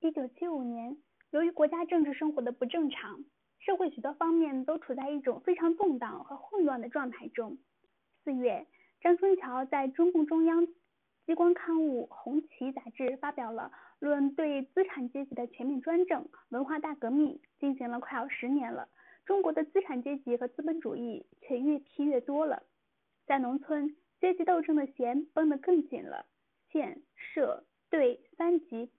一九七五年，由于国家政治生活的不正常，社会许多方面都处在一种非常动荡和混乱的状态中。四月，张春桥在中共中央机关刊物《红旗》杂志发表了《论对资产阶级的全面专政：文化大革命》，进行了快要十年了，中国的资产阶级和资本主义却越批越多了。在农村，阶级斗争的弦绷得更紧了，县、社、队三级，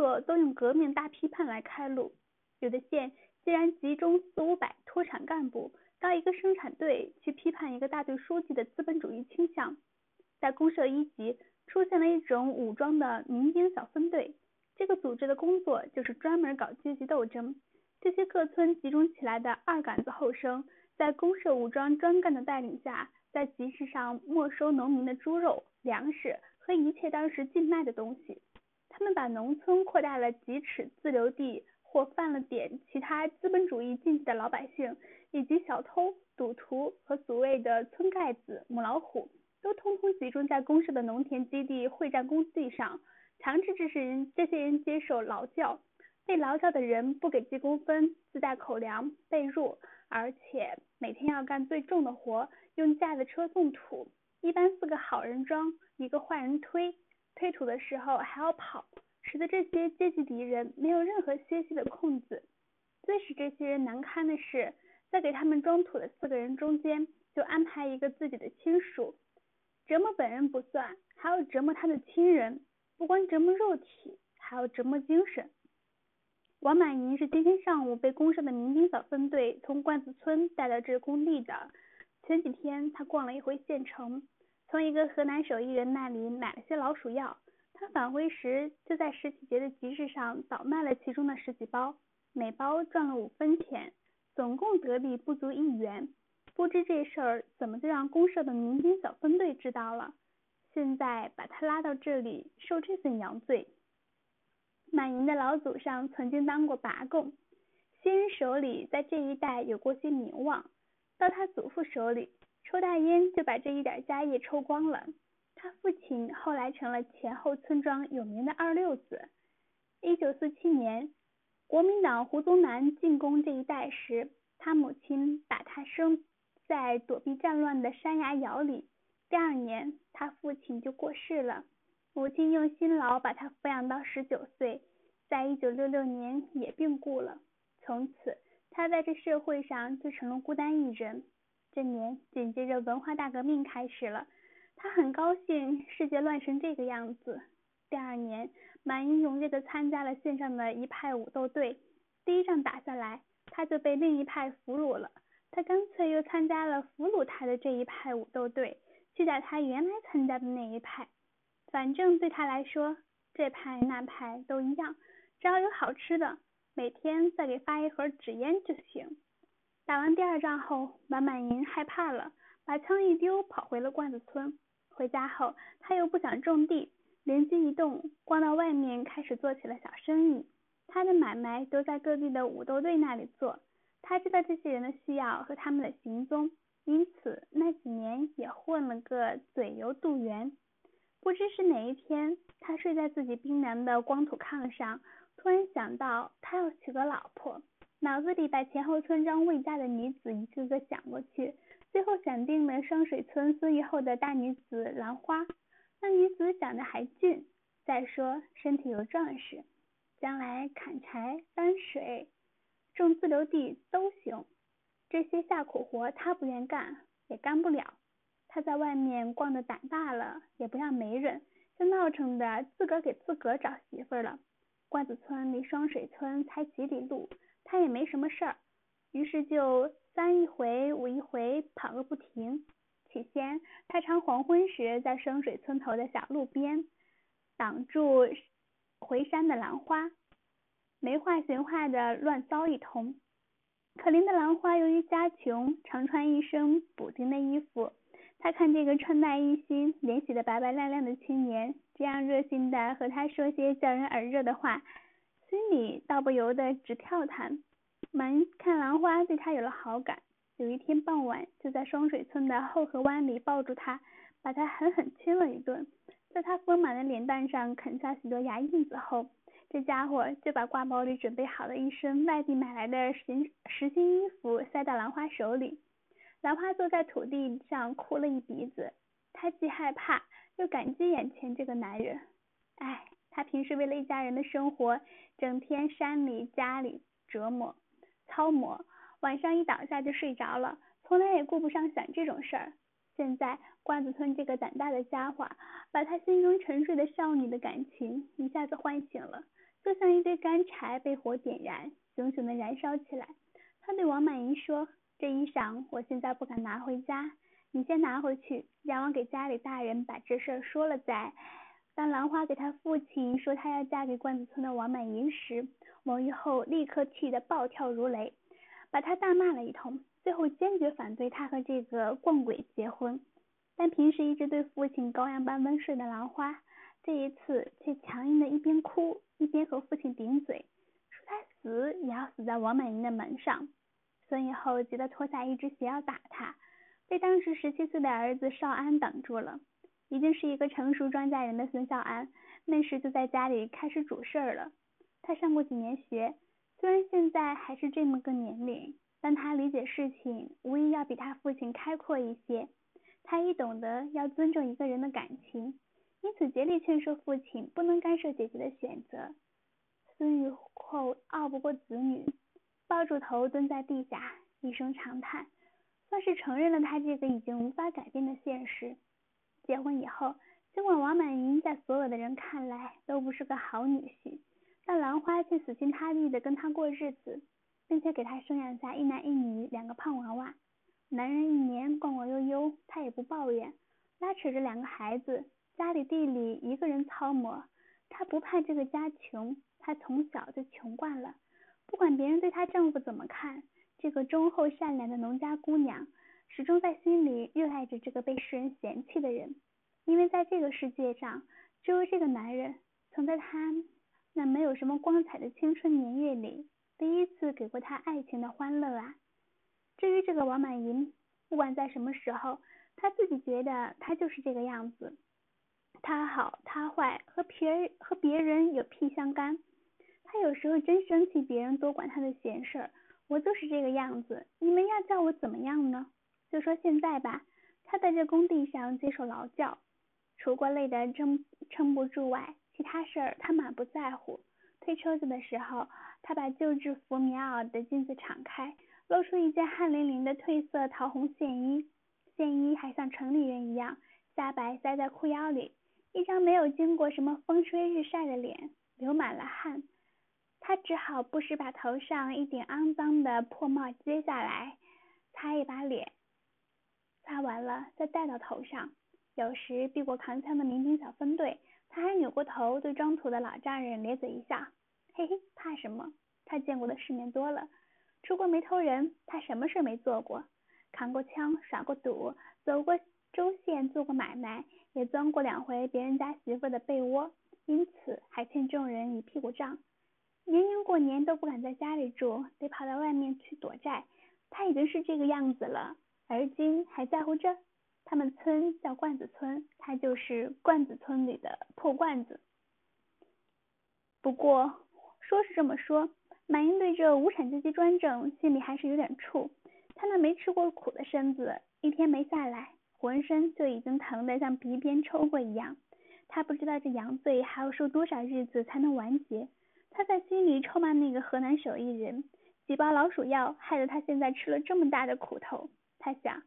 作都用革命大批判来开路。有的县竟然集中四五百脱产干部。到一个生产队去批判一个大队书记的资本主义倾向，在公社一级出现了一种武装的民兵小分队，这个组织的工作就是专门搞阶级斗争。这些各村集中起来的二杆子后生，在公社武装专干的带领下，在集市上没收农民的猪肉、粮食和一切当时禁卖的东西。他们把农村扩大了几尺自留地。或犯了点其他资本主义禁忌的老百姓，以及小偷、赌徒和所谓的村盖子、母老虎，都通通集中在公社的农田基地、会战工地上，强制这些人这些人接受劳教。被劳教的人不给记工分，自带口粮、被褥，而且每天要干最重的活，用架子车送土，一般四个好人装，一个坏人推，推土的时候还要跑。使得这些阶级敌人没有任何歇息的空子。最使这些人难堪的是，在给他们装土的四个人中间，就安排一个自己的亲属。折磨本人不算，还要折磨他的亲人，不光折磨肉体，还要折磨精神。王满银是今天上午被公社的民兵小分队从罐子村带到这工地的。前几天他逛了一回县城，从一个河南手艺人那里买了些老鼠药。他返回时，就在十几节的集市上倒卖了其中的十几包，每包赚了五分钱，总共得利不足一元。不知这事儿怎么就让公社的民兵小分队知道了，现在把他拉到这里受这份洋罪。满营的老祖上曾经当过拔贡，先人手里在这一带有过些名望，到他祖父手里，抽大烟就把这一点家业抽光了。他父亲后来成了前后村庄有名的二六子。一九四七年，国民党胡宗南进攻这一带时，他母亲把他生在躲避战乱的山崖窑里。第二年，他父亲就过世了。母亲用辛劳把他抚养到十九岁，在一九六六年也病故了。从此，他在这社会上就成了孤单一人。这年紧接着文化大革命开始了。他很高兴世界乱成这个样子。第二年，满英踊跃地参加了县上的一派武斗队。第一仗打下来，他就被另一派俘虏了。他干脆又参加了俘虏他的这一派武斗队，去打他原来参加的那一派。反正对他来说，这派那派都一样，只要有好吃的，每天再给发一盒纸烟就行。打完第二仗后，满满银害怕了，把枪一丢，跑回了罐子村。回家后，他又不想种地，灵机一动，逛到外面开始做起了小生意。他的买卖都在各地的武斗队那里做。他知道这些人的需要和他们的行踪，因此那几年也混了个嘴油肚圆。不知是哪一天，他睡在自己冰凉的光土炕上，突然想到他要娶个老婆，脑子里把前后村庄未嫁的女子一个个想过去。最后选定了双水村孙玉后的大女子兰花，那女子长得还俊，再说身体又壮实，将来砍柴、搬水、种自留地都行。这些下苦活他不愿干，也干不了。他在外面逛的胆大了，也不让媒人，就闹腾的自个给自个找媳妇了。罐子村离双水村才几里路，他也没什么事儿，于是就。三一回五一回跑个不停。起先，他常黄昏时在深水村头的小路边挡住回山的兰花，没话寻话的乱骚一通。可怜的兰花由于家穷，常穿一身补丁的衣服。他看这个穿戴一新、脸洗得白白亮亮的青年，这样热心的和他说些叫人耳热的话，心里倒不由得直跳弹。满看兰花对他有了好感，有一天傍晚就在双水村的后河湾里抱住他，把他狠狠亲了一顿，在他丰满的脸蛋上啃下许多牙印子后，这家伙就把挂包里准备好的一身外地买来的实实心衣服塞到兰花手里。兰花坐在土地上哭了一鼻子，她既害怕又感激眼前这个男人。唉，他平时为了一家人的生活，整天山里家里折磨操磨，晚上一倒下就睡着了，从来也顾不上想这种事儿。现在罐子村这个胆大的家伙，把他心中沉睡的少女的感情一下子唤醒了，就像一堆干柴被火点燃，熊熊的燃烧起来。他对王满银说。这衣裳我现在不敢拿回家，你先拿回去，让我给家里大人把这事儿说了再。当兰花给他父亲说她要嫁给罐子村的王满银时，王玉后立刻气得暴跳如雷，把他大骂了一通，最后坚决反对他和这个惯鬼结婚。但平时一直对父亲羔羊般温顺的兰花，这一次却强硬的一边哭一边和父亲顶嘴，说他死也要死在王满银的门上。孙玉后急得脱下一只鞋要打他，被当时十七岁的儿子少安挡住了。已经是一个成熟庄稼人的孙少安，那时就在家里开始主事儿了。他上过几年学，虽然现在还是这么个年龄，但他理解事情无疑要比他父亲开阔一些。他亦懂得要尊重一个人的感情，因此竭力劝说父亲不能干涉姐姐的选择。孙玉厚拗不过子女。抱住头蹲在地下，一声长叹，算是承认了他这个已经无法改变的现实。结婚以后，尽管王满银在所有的人看来都不是个好女婿，但兰花却死心塌地的跟他过日子，并且给他生养下一男一女两个胖娃娃。男人一年逛逛悠悠，他也不抱怨，拉扯着两个孩子，家里地里一个人操磨。他不怕这个家穷，他从小就穷惯了。不管别人对她丈夫怎么看，这个忠厚善良的农家姑娘始终在心里热爱着这个被世人嫌弃的人，因为在这个世界上，只有这个男人曾在她那没有什么光彩的青春年月里，第一次给过她爱情的欢乐啊。至于这个王满银，不管在什么时候，他自己觉得他就是这个样子，他好他坏和别和别人有屁相干。他有时候真生气，别人多管他的闲事儿。我就是这个样子，你们要叫我怎么样呢？就说现在吧，他在这工地上接受劳教，除过累得撑撑不住外，其他事儿他满不在乎。推车子的时候，他把旧制服棉袄的襟子敞开，露出一件汗淋淋的褪色桃红线衣，线衣还像城里人一样，下摆塞在裤腰里，一张没有经过什么风吹日晒的脸，流满了汗。他只好不时把头上一顶肮脏的破帽揭下来，擦一把脸，完了再戴到头上。有时避过扛枪的民兵小分队，他还扭过头对装土的老丈人咧嘴一笑：“嘿嘿，怕什么？他见过的世面多了，出过没偷人，他什么事没做过？扛过枪，耍过赌，走过州县，做过买卖，也钻过两回别人家媳妇的被窝，因此还欠众人一屁股账。”年年过年都不敢在家里住，得跑到外面去躲债。他已经是这个样子了，而今还在乎这？他们村叫罐子村，他就是罐子村里的破罐子。不过说是这么说，满英对这无产阶级专政心里还是有点怵。他那没吃过苦的身子，一天没下来，浑身就已经疼得像皮鞭抽过一样。他不知道这羊罪还要受多少日子才能完结。他在心里臭骂那个河南手艺人，几包老鼠药害得他现在吃了这么大的苦头。他想，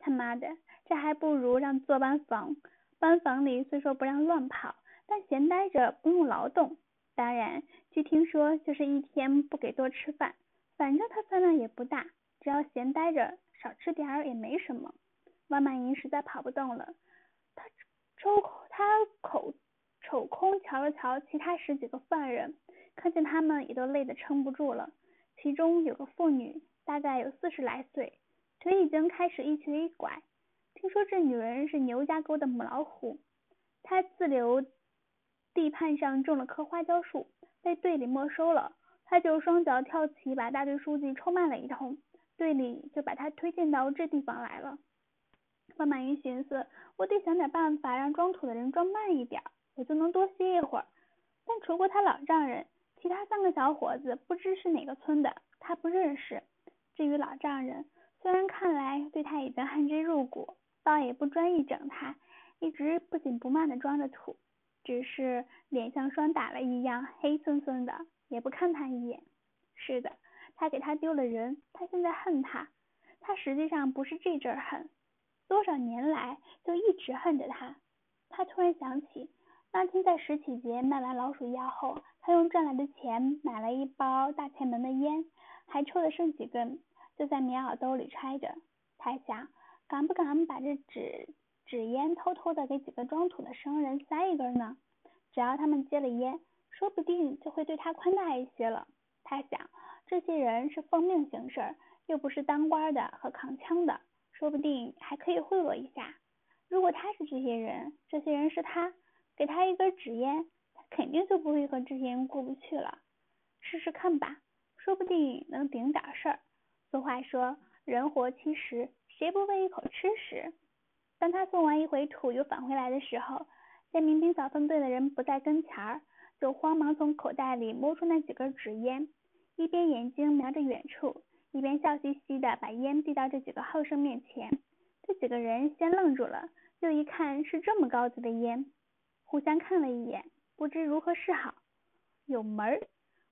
他妈的，这还不如让坐班房。班房里虽说不让乱跑，但闲待着不用劳动。当然，据听说就是一天不给多吃饭，反正他饭量也不大，只要闲待着少吃点儿也没什么。王满银实在跑不动了，他抽空他口瞅空瞧了瞧其他十几个犯人。看见他们也都累得撑不住了，其中有个妇女，大概有四十来岁，腿已经开始一瘸一拐。听说这女人是牛家沟的母老虎，她自留地畔上种了棵花椒树，被队里没收了，她就双脚跳起，把大队书记臭骂了一通，队里就把她推荐到这地方来了。方满云寻思，我得想点办法让装土的人装慢一点，我就能多歇一会儿。但除过他老丈人，其他三个小伙子不知是哪个村的，他不认识。至于老丈人，虽然看来对他已经恨之入骨，倒也不专一整他，一直不紧不慢的装着土，只是脸像霜打了一样黑森森的，也不看他一眼。是的，他给他丢了人，他现在恨他。他实际上不是这阵恨，多少年来就一直恨着他。他突然想起，那天在石启节卖完老鼠药后，他用赚来的钱买了一包大前门的烟。还抽的剩几根，就在棉袄兜里揣着。他想，敢不敢把这纸纸烟偷偷的给几个装土的生人塞一根呢？只要他们接了烟，说不定就会对他宽大一些了。他想，这些人是奉命行事，又不是当官的和扛枪的，说不定还可以贿赂一下。如果他是这些人，这些人是他，给他一根纸烟，他肯定就不会和这些人过不去了。试试看吧。说不定能顶点事儿。俗话说，人活七十，谁不为一口吃食？当他送完一回土又返回来的时候，见民兵小分队的人不在跟前儿，就慌忙从口袋里摸出那几根纸烟，一边眼睛瞄着远处，一边笑嘻嘻的把烟递到这几个后生面前。这几个人先愣住了，又一看是这么高级的烟，互相看了一眼，不知如何是好。有门儿。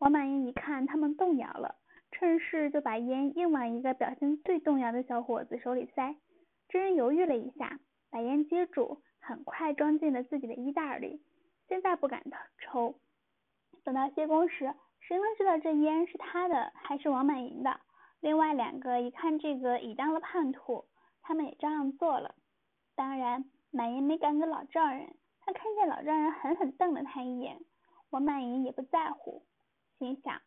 王满英一看他们动摇了，趁势就把烟硬往一个表现最动摇的小伙子手里塞。这人犹豫了一下，把烟接住，很快装进了自己的衣袋里。现在不敢抽，等到歇工时，谁能知道这烟是他的还是王满银的？另外两个一看这个已当了叛徒，他们也照样做了。当然，满银没敢给老丈人，他看见老丈人狠狠瞪了他一眼，王满银也不在乎。心想，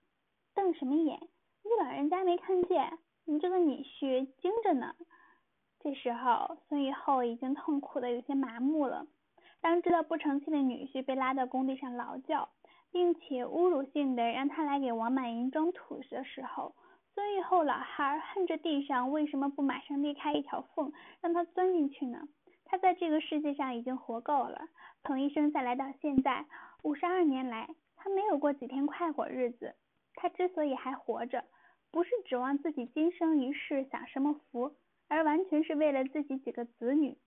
瞪什么眼？你老人家没看见？你这个女婿精着呢。这时候，孙玉厚已经痛苦的有些麻木了。当知道不成器的女婿被拉到工地上劳教，并且侮辱性的让他来给王满银装土的时候，孙玉厚老汉恨着地上为什么不马上裂开一条缝，让他钻进去呢？他在这个世界上已经活够了，从一生下来到现在五十二年来。他没有过几天快活日子，他之所以还活着，不是指望自己今生一世享什么福，而完全是为了自己几个子女。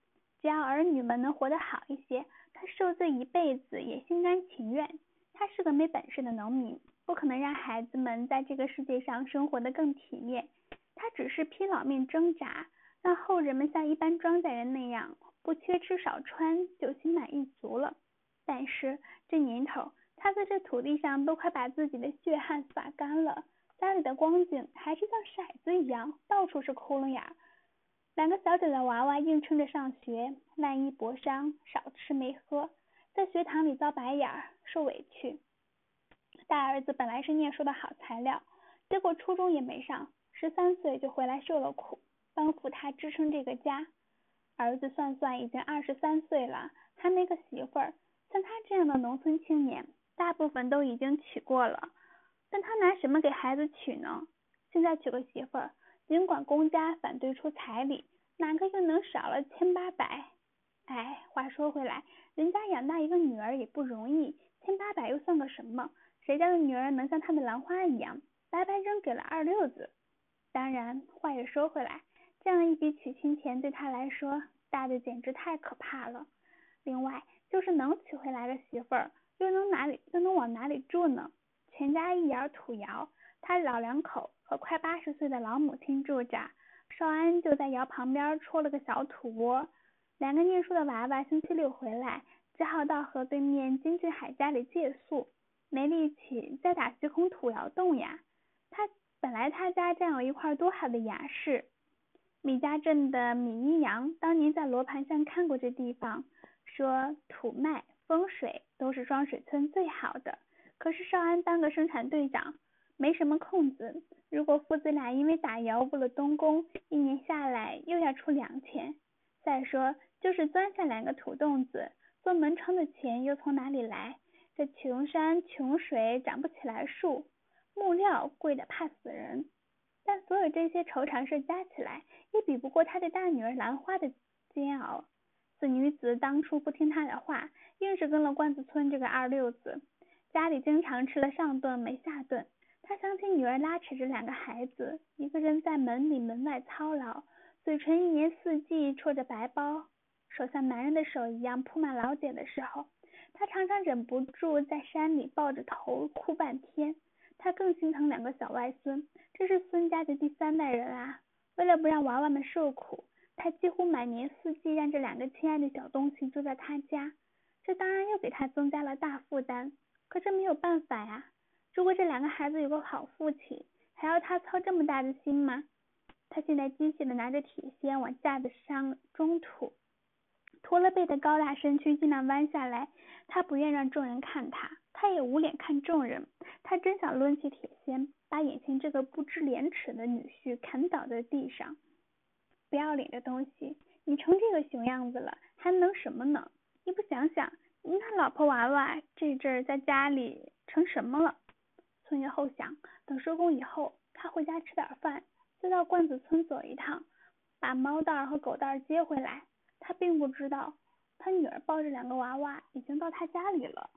只要儿女们能活得好一些，他受罪一辈子也心甘情愿。他是个没本事的农民，不可能让孩子们在这个世界上生活得更体面。他只是拼老命挣扎，让后人们像一般庄稼人那样不缺吃少穿就心满意足了。但是这年头。他在这土地上都快把自己的血汗洒干了，家里的光景还是像骰子一样，到处是窟窿眼。两个小小的娃娃硬撑着上学，烂衣薄衫，少吃没喝，在学堂里遭白眼儿，受委屈。大儿子本来是念书的好材料，结果初中也没上，十三岁就回来受了苦，帮扶他支撑这个家。儿子算算已经二十三岁了，还没个媳妇儿，像他这样的农村青年。大部分都已经娶过了，但他拿什么给孩子娶呢？现在娶个媳妇儿，尽管公家反对出彩礼，哪个又能少了千八百？哎，话说回来，人家养大一个女儿也不容易，千八百又算个什么？谁家的女儿能像他的兰花一样，白白扔给了二六子？当然，话也说回来，这样一笔娶亲钱对他来说，大的简直太可怕了。另外，就是能娶回来的媳妇儿。又能哪里又能往哪里住呢？钱家一窑土窑，他老两口和快八十岁的老母亲住着，少安就在窑旁边戳了个小土窝。两个念书的娃娃星期六回来，只好到河对面金俊海家里借宿，没力气再打虚空土窑洞呀。他本来他家占有一块多好的雅室，米家镇的米一阳当年在罗盘上看过这地方，说土脉。风水都是双水村最好的，可是少安当个生产队长，没什么空子。如果父子俩因为打窑误了东宫，一年下来又要出粮钱。再说，就是钻下两个土洞子，做门窗的钱又从哪里来？这穷山穷水长不起来树，木料贵的怕死人。但所有这些愁肠事加起来，也比不过他的大女儿兰花的煎熬。此女子当初不听他的话。硬是跟了关子村这个二六子，家里经常吃了上顿没下顿。他想起女儿拉扯着两个孩子，一个人在门里门外操劳，嘴唇一年四季戳着白包，手像男人的手一样铺满老茧的时候，他常常忍不住在山里抱着头哭半天。他更心疼两个小外孙，这是孙家的第三代人啊。为了不让娃娃们受苦，他几乎满年四季让这两个亲爱的小东西住在他家。这当然又给他增加了大负担，可这没有办法呀。如果这两个孩子有个好父亲，还要他操这么大的心吗？他现在机械的拿着铁锨往架子上中土，驼了背的高大身躯尽量弯下来。他不愿让众人看他，他也无脸看众人。他真想抡起铁锨，把眼前这个不知廉耻的女婿砍倒在地上。不要脸的东西，你成这个熊样子了，还能什么呢？你不想想，那老婆娃娃这阵儿在家里成什么了？孙月后想，等收工以后，他回家吃点饭，再到罐子村走一趟，把猫蛋儿和狗蛋儿接回来。他并不知道，他女儿抱着两个娃娃已经到他家里了。